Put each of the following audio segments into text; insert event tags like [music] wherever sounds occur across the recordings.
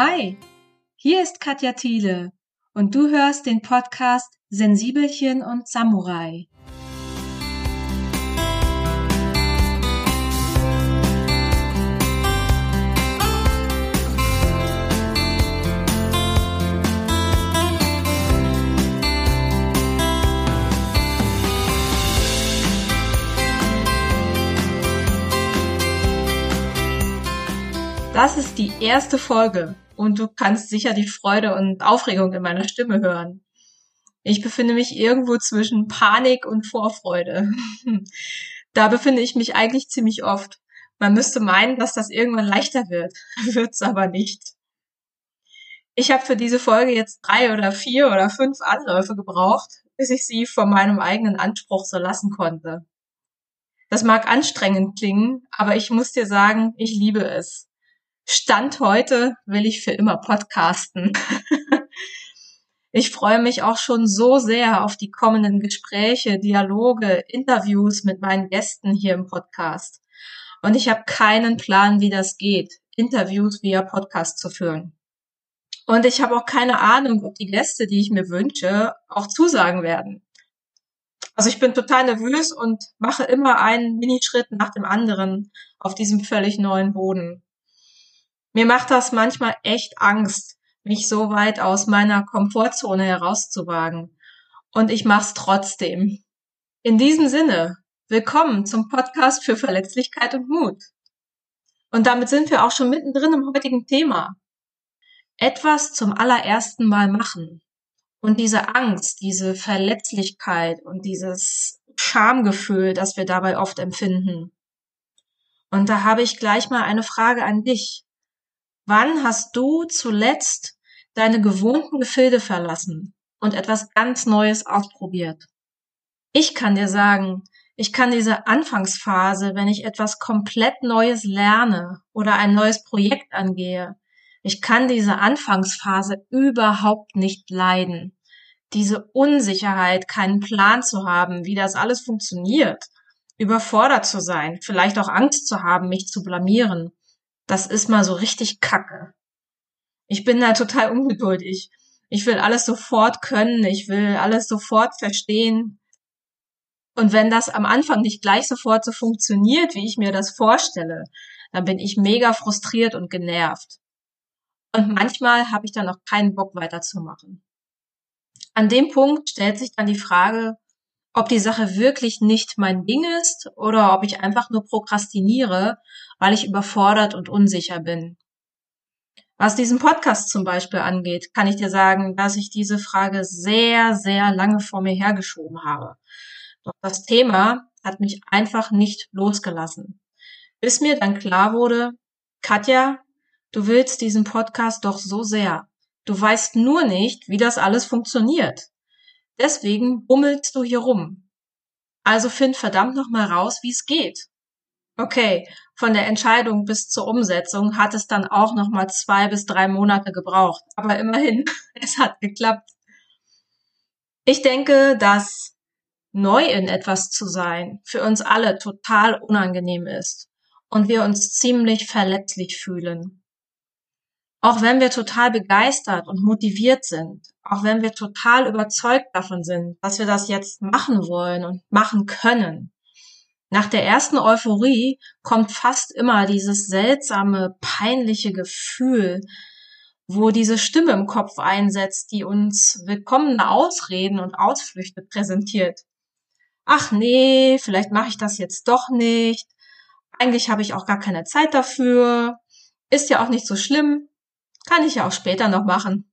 Hi, hier ist Katja Thiele und du hörst den Podcast Sensibelchen und Samurai. Das ist die erste Folge und du kannst sicher die Freude und Aufregung in meiner Stimme hören. Ich befinde mich irgendwo zwischen Panik und Vorfreude. [laughs] da befinde ich mich eigentlich ziemlich oft. Man müsste meinen, dass das irgendwann leichter wird, [laughs] wird's aber nicht. Ich habe für diese Folge jetzt drei oder vier oder fünf Anläufe gebraucht, bis ich sie von meinem eigenen Anspruch so lassen konnte. Das mag anstrengend klingen, aber ich muss dir sagen, ich liebe es. Stand heute will ich für immer podcasten. [laughs] ich freue mich auch schon so sehr auf die kommenden Gespräche, Dialoge, Interviews mit meinen Gästen hier im Podcast. Und ich habe keinen Plan, wie das geht, Interviews via Podcast zu führen. Und ich habe auch keine Ahnung, ob die Gäste, die ich mir wünsche, auch zusagen werden. Also ich bin total nervös und mache immer einen Minischritt nach dem anderen auf diesem völlig neuen Boden. Mir macht das manchmal echt Angst, mich so weit aus meiner Komfortzone herauszuwagen. Und ich mach's trotzdem. In diesem Sinne, willkommen zum Podcast für Verletzlichkeit und Mut. Und damit sind wir auch schon mittendrin im heutigen Thema. Etwas zum allerersten Mal machen. Und diese Angst, diese Verletzlichkeit und dieses Schamgefühl, das wir dabei oft empfinden. Und da habe ich gleich mal eine Frage an dich. Wann hast du zuletzt deine gewohnten Gefilde verlassen und etwas ganz Neues ausprobiert? Ich kann dir sagen, ich kann diese Anfangsphase, wenn ich etwas komplett Neues lerne oder ein neues Projekt angehe, ich kann diese Anfangsphase überhaupt nicht leiden. Diese Unsicherheit, keinen Plan zu haben, wie das alles funktioniert, überfordert zu sein, vielleicht auch Angst zu haben, mich zu blamieren das ist mal so richtig kacke. Ich bin da total ungeduldig. Ich will alles sofort können, ich will alles sofort verstehen. Und wenn das am Anfang nicht gleich sofort so funktioniert, wie ich mir das vorstelle, dann bin ich mega frustriert und genervt. Und manchmal habe ich dann auch keinen Bock weiterzumachen. An dem Punkt stellt sich dann die Frage, ob die Sache wirklich nicht mein Ding ist oder ob ich einfach nur prokrastiniere, weil ich überfordert und unsicher bin. Was diesen Podcast zum Beispiel angeht, kann ich dir sagen, dass ich diese Frage sehr, sehr lange vor mir hergeschoben habe. Doch das Thema hat mich einfach nicht losgelassen. Bis mir dann klar wurde, Katja, du willst diesen Podcast doch so sehr. Du weißt nur nicht, wie das alles funktioniert. Deswegen bummelst du hier rum. Also find verdammt nochmal raus, wie es geht. Okay, von der Entscheidung bis zur Umsetzung hat es dann auch nochmal zwei bis drei Monate gebraucht. Aber immerhin, [laughs] es hat geklappt. Ich denke, dass neu in etwas zu sein für uns alle total unangenehm ist und wir uns ziemlich verletzlich fühlen. Auch wenn wir total begeistert und motiviert sind, auch wenn wir total überzeugt davon sind, dass wir das jetzt machen wollen und machen können. Nach der ersten Euphorie kommt fast immer dieses seltsame, peinliche Gefühl, wo diese Stimme im Kopf einsetzt, die uns willkommene Ausreden und Ausflüchte präsentiert. Ach nee, vielleicht mache ich das jetzt doch nicht. Eigentlich habe ich auch gar keine Zeit dafür. Ist ja auch nicht so schlimm. Kann ich ja auch später noch machen.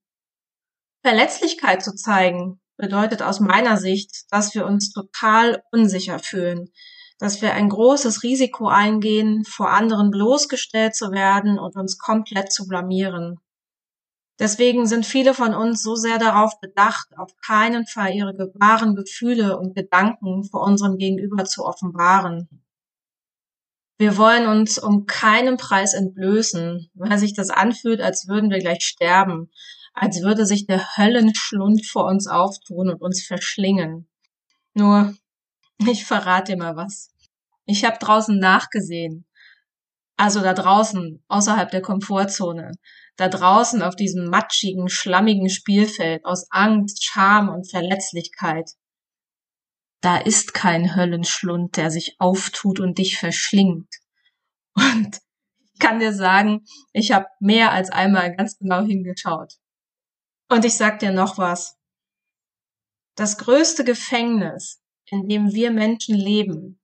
Verletzlichkeit zu zeigen bedeutet aus meiner Sicht, dass wir uns total unsicher fühlen, dass wir ein großes Risiko eingehen, vor anderen bloßgestellt zu werden und uns komplett zu blamieren. Deswegen sind viele von uns so sehr darauf bedacht, auf keinen Fall ihre wahren Gefühle und Gedanken vor unserem Gegenüber zu offenbaren. Wir wollen uns um keinen Preis entblößen, weil sich das anfühlt, als würden wir gleich sterben, als würde sich der Höllenschlund vor uns auftun und uns verschlingen. Nur, ich verrate dir mal was. Ich habe draußen nachgesehen. Also da draußen, außerhalb der Komfortzone. da draußen auf diesem matschigen, schlammigen Spielfeld aus Angst, Scham und Verletzlichkeit. Da ist kein Höllenschlund, der sich auftut und dich verschlingt. [laughs] Und ich kann dir sagen, ich habe mehr als einmal ganz genau hingeschaut. Und ich sag dir noch was. Das größte Gefängnis, in dem wir Menschen leben,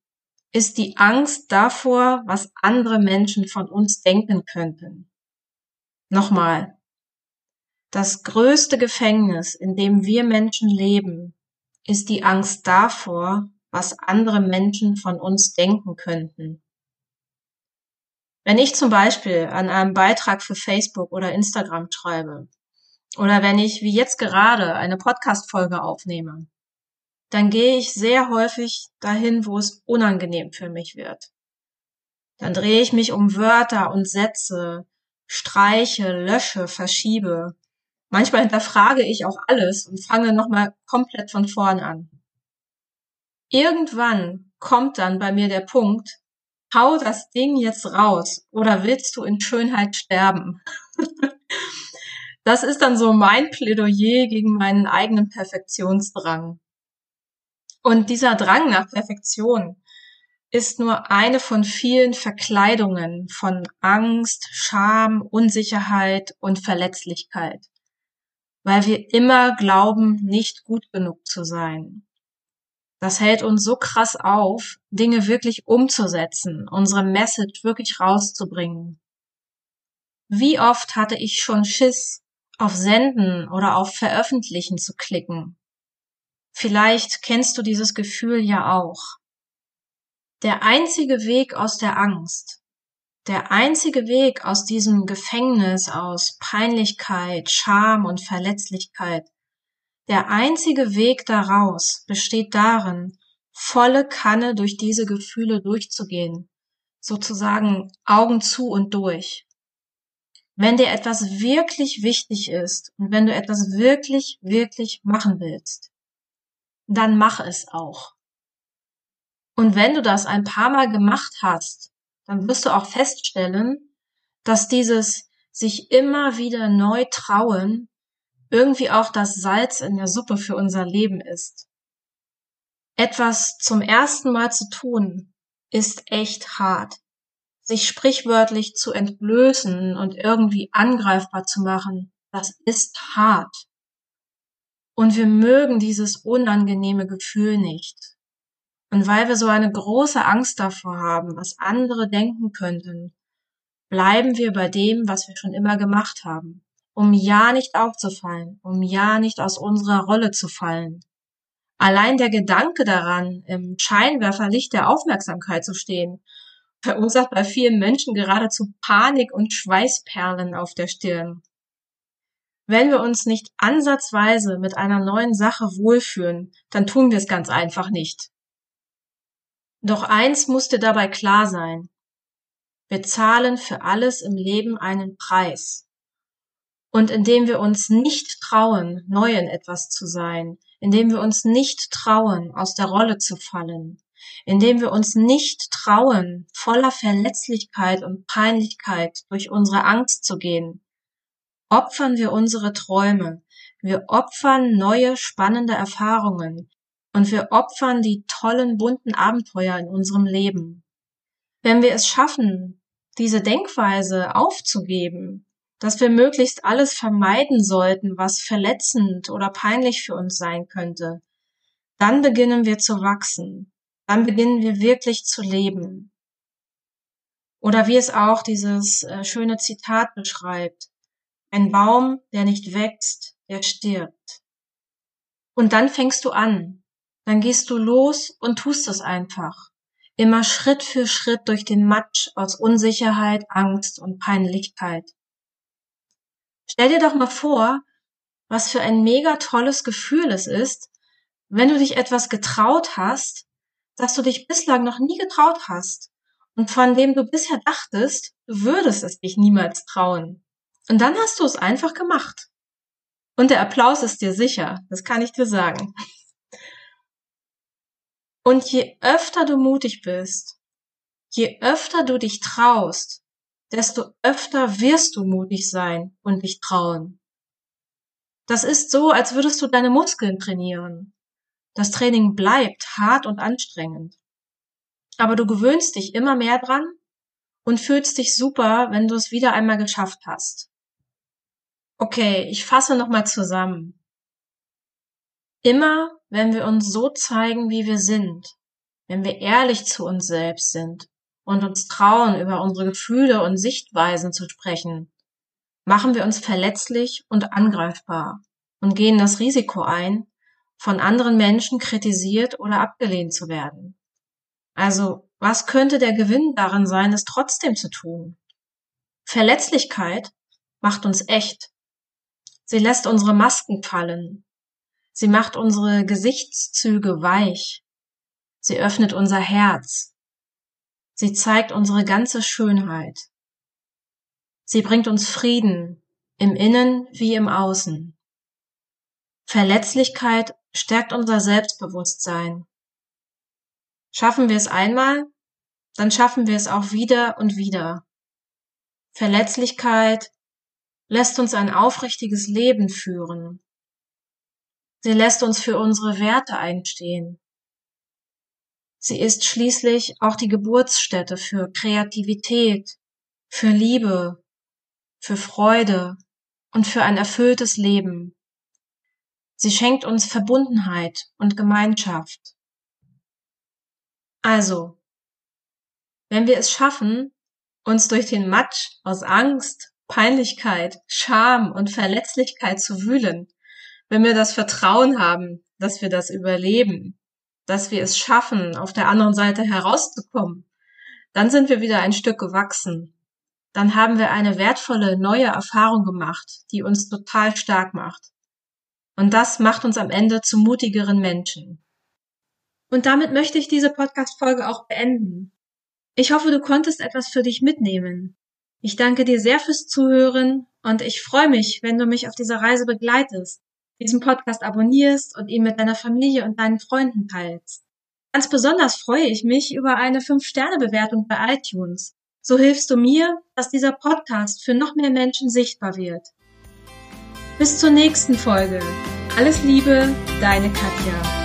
ist die Angst davor, was andere Menschen von uns denken könnten. Nochmal. Das größte Gefängnis, in dem wir Menschen leben, ist die Angst davor, was andere Menschen von uns denken könnten. Wenn ich zum Beispiel an einem Beitrag für Facebook oder Instagram schreibe, oder wenn ich wie jetzt gerade eine Podcast-Folge aufnehme, dann gehe ich sehr häufig dahin, wo es unangenehm für mich wird. Dann drehe ich mich um Wörter und Sätze, streiche, lösche, verschiebe. Manchmal hinterfrage ich auch alles und fange nochmal komplett von vorn an. Irgendwann kommt dann bei mir der Punkt, hau das Ding jetzt raus oder willst du in Schönheit sterben? [laughs] das ist dann so mein Plädoyer gegen meinen eigenen Perfektionsdrang. Und dieser Drang nach Perfektion ist nur eine von vielen Verkleidungen von Angst, Scham, Unsicherheit und Verletzlichkeit, weil wir immer glauben, nicht gut genug zu sein. Das hält uns so krass auf, Dinge wirklich umzusetzen, unsere Message wirklich rauszubringen. Wie oft hatte ich schon Schiss, auf Senden oder auf Veröffentlichen zu klicken, Vielleicht kennst du dieses Gefühl ja auch. Der einzige Weg aus der Angst, der einzige Weg aus diesem Gefängnis aus Peinlichkeit, Scham und Verletzlichkeit, der einzige Weg daraus besteht darin, volle Kanne durch diese Gefühle durchzugehen, sozusagen Augen zu und durch. Wenn dir etwas wirklich wichtig ist und wenn du etwas wirklich, wirklich machen willst, dann mach es auch. Und wenn du das ein paar Mal gemacht hast, dann wirst du auch feststellen, dass dieses sich immer wieder neu trauen irgendwie auch das Salz in der Suppe für unser Leben ist. Etwas zum ersten Mal zu tun, ist echt hart. Sich sprichwörtlich zu entblößen und irgendwie angreifbar zu machen, das ist hart. Und wir mögen dieses unangenehme Gefühl nicht. Und weil wir so eine große Angst davor haben, was andere denken könnten, bleiben wir bei dem, was wir schon immer gemacht haben, um ja nicht aufzufallen, um ja nicht aus unserer Rolle zu fallen. Allein der Gedanke daran, im Scheinwerferlicht der Aufmerksamkeit zu stehen, verursacht bei vielen Menschen geradezu Panik und Schweißperlen auf der Stirn. Wenn wir uns nicht ansatzweise mit einer neuen Sache wohlfühlen, dann tun wir es ganz einfach nicht. Doch eins muss dir dabei klar sein. Wir zahlen für alles im Leben einen Preis. Und indem wir uns nicht trauen, neu in etwas zu sein, indem wir uns nicht trauen, aus der Rolle zu fallen, indem wir uns nicht trauen, voller Verletzlichkeit und Peinlichkeit durch unsere Angst zu gehen, opfern wir unsere Träume, wir opfern neue spannende Erfahrungen und wir opfern die tollen bunten Abenteuer in unserem Leben. Wenn wir es schaffen, diese Denkweise aufzugeben, dass wir möglichst alles vermeiden sollten, was verletzend oder peinlich für uns sein könnte, dann beginnen wir zu wachsen, dann beginnen wir wirklich zu leben. Oder wie es auch dieses äh, schöne Zitat beschreibt, ein Baum, der nicht wächst, der stirbt. Und dann fängst du an. Dann gehst du los und tust es einfach. Immer Schritt für Schritt durch den Matsch aus Unsicherheit, Angst und Peinlichkeit. Stell dir doch mal vor, was für ein mega tolles Gefühl es ist, wenn du dich etwas getraut hast, das du dich bislang noch nie getraut hast und von dem du bisher dachtest, du würdest es dich niemals trauen. Und dann hast du es einfach gemacht. Und der Applaus ist dir sicher, das kann ich dir sagen. Und je öfter du mutig bist, je öfter du dich traust, desto öfter wirst du mutig sein und dich trauen. Das ist so, als würdest du deine Muskeln trainieren. Das Training bleibt hart und anstrengend. Aber du gewöhnst dich immer mehr dran und fühlst dich super, wenn du es wieder einmal geschafft hast. Okay, ich fasse nochmal zusammen. Immer, wenn wir uns so zeigen, wie wir sind, wenn wir ehrlich zu uns selbst sind und uns trauen, über unsere Gefühle und Sichtweisen zu sprechen, machen wir uns verletzlich und angreifbar und gehen das Risiko ein, von anderen Menschen kritisiert oder abgelehnt zu werden. Also, was könnte der Gewinn darin sein, es trotzdem zu tun? Verletzlichkeit macht uns echt. Sie lässt unsere Masken fallen. Sie macht unsere Gesichtszüge weich. Sie öffnet unser Herz. Sie zeigt unsere ganze Schönheit. Sie bringt uns Frieden im Innen wie im Außen. Verletzlichkeit stärkt unser Selbstbewusstsein. Schaffen wir es einmal, dann schaffen wir es auch wieder und wieder. Verletzlichkeit lässt uns ein aufrichtiges Leben führen. Sie lässt uns für unsere Werte einstehen. Sie ist schließlich auch die Geburtsstätte für Kreativität, für Liebe, für Freude und für ein erfülltes Leben. Sie schenkt uns Verbundenheit und Gemeinschaft. Also, wenn wir es schaffen, uns durch den Matsch aus Angst, Peinlichkeit, Scham und Verletzlichkeit zu wühlen, wenn wir das Vertrauen haben, dass wir das überleben, dass wir es schaffen, auf der anderen Seite herauszukommen, dann sind wir wieder ein Stück gewachsen. Dann haben wir eine wertvolle neue Erfahrung gemacht, die uns total stark macht. Und das macht uns am Ende zu mutigeren Menschen. Und damit möchte ich diese Podcast-Folge auch beenden. Ich hoffe, du konntest etwas für dich mitnehmen. Ich danke dir sehr fürs Zuhören und ich freue mich, wenn du mich auf dieser Reise begleitest, diesen Podcast abonnierst und ihn mit deiner Familie und deinen Freunden teilst. Ganz besonders freue ich mich über eine 5-Sterne-Bewertung bei iTunes. So hilfst du mir, dass dieser Podcast für noch mehr Menschen sichtbar wird. Bis zur nächsten Folge. Alles Liebe, deine Katja.